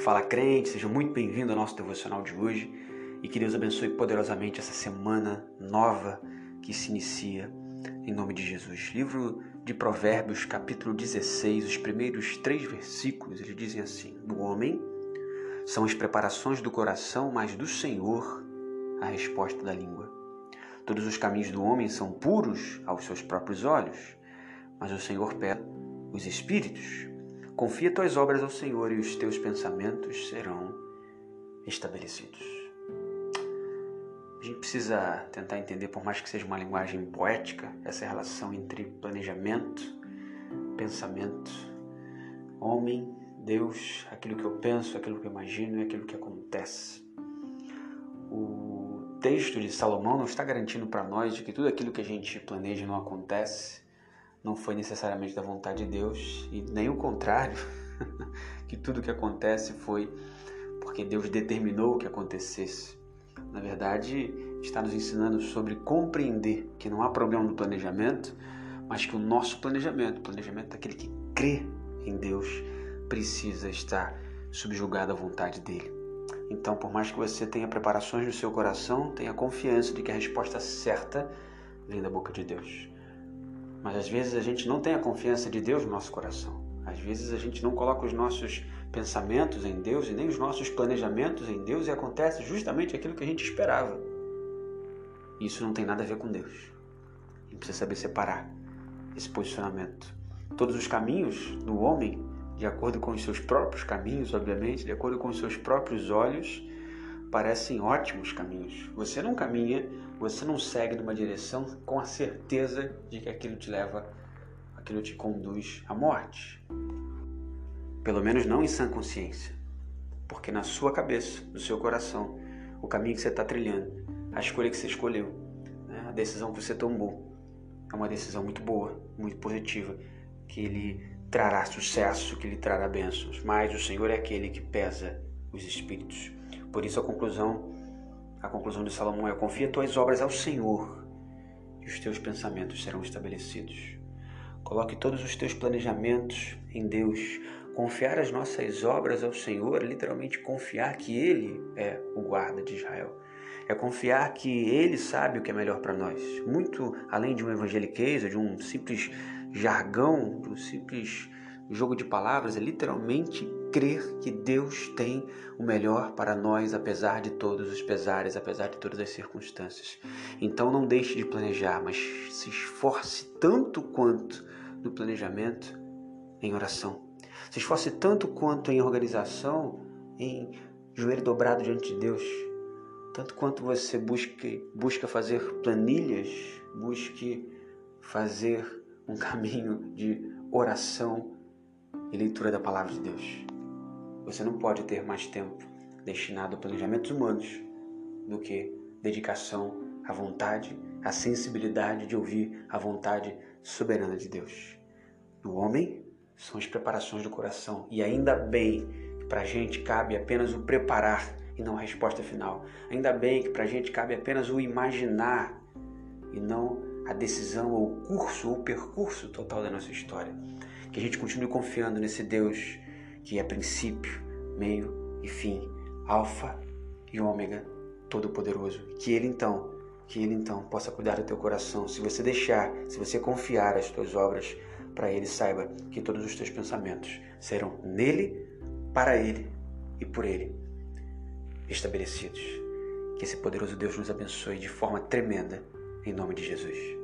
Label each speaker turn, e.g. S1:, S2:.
S1: Fala crente, seja muito bem-vindo ao nosso devocional de hoje e que Deus abençoe poderosamente essa semana nova que se inicia em nome de Jesus. Livro de Provérbios, capítulo 16, os primeiros três versículos, eles dizem assim: Do homem são as preparações do coração, mas do Senhor a resposta da língua. Todos os caminhos do homem são puros aos seus próprios olhos, mas o Senhor pede os espíritos. Confia tuas obras ao Senhor e os teus pensamentos serão estabelecidos. A gente precisa tentar entender, por mais que seja uma linguagem poética, essa relação entre planejamento, pensamento, homem, Deus, aquilo que eu penso, aquilo que eu imagino e aquilo que acontece. O texto de Salomão não está garantindo para nós de que tudo aquilo que a gente planeja não acontece, não foi necessariamente da vontade de Deus e nem o contrário, que tudo que acontece foi porque Deus determinou que acontecesse. Na verdade, está nos ensinando sobre compreender que não há problema no planejamento, mas que o nosso planejamento, o planejamento daquele que crê em Deus, precisa estar subjugado à vontade dele. Então, por mais que você tenha preparações no seu coração, tenha confiança de que a resposta certa vem da boca de Deus. Mas às vezes a gente não tem a confiança de Deus no nosso coração. Às vezes a gente não coloca os nossos pensamentos em Deus e nem os nossos planejamentos em Deus e acontece justamente aquilo que a gente esperava. Isso não tem nada a ver com Deus. A gente precisa saber separar esse posicionamento. Todos os caminhos do homem, de acordo com os seus próprios caminhos, obviamente, de acordo com os seus próprios olhos, parecem ótimos caminhos. Você não caminha, você não segue numa direção com a certeza de que aquilo te leva, aquilo te conduz à morte. Pelo menos não em sã consciência. Porque na sua cabeça, no seu coração, o caminho que você está trilhando, a escolha que você escolheu, né, a decisão que você tomou, é uma decisão muito boa, muito positiva, que ele trará sucesso, que lhe trará bênçãos. Mas o Senhor é aquele que pesa os espíritos. Por isso a conclusão, a conclusão de Salomão é: confia tuas obras ao Senhor e os teus pensamentos serão estabelecidos. Coloque todos os teus planejamentos em Deus. Confiar as nossas obras ao Senhor, literalmente confiar que Ele é o guarda de Israel. É confiar que Ele sabe o que é melhor para nós. Muito além de um evangeliquez, de um simples jargão, de um simples jogo de palavras, é literalmente crer que Deus tem o melhor para nós, apesar de todos os pesares, apesar de todas as circunstâncias. Então não deixe de planejar, mas se esforce tanto quanto no planejamento em oração. Se esforce tanto quanto em organização, em joelho dobrado diante de Deus. Tanto quanto você busque, busca fazer planilhas, busque fazer um caminho de oração e leitura da palavra de Deus. Você não pode ter mais tempo destinado a planejamentos humanos do que dedicação à vontade, à sensibilidade de ouvir a vontade soberana de Deus. No homem são as preparações do coração e ainda bem que para a gente cabe apenas o preparar e não a resposta final. Ainda bem que para a gente cabe apenas o imaginar e não a decisão ou o curso ou o percurso total da nossa história. Que a gente continue confiando nesse Deus que é princípio, meio e fim, alfa e ômega, todo-poderoso. Que ele então, que ele então possa cuidar do teu coração. Se você deixar, se você confiar as tuas obras para ele, saiba que todos os teus pensamentos serão nele, para ele e por ele estabelecidos. Que esse poderoso Deus nos abençoe de forma tremenda, em nome de Jesus.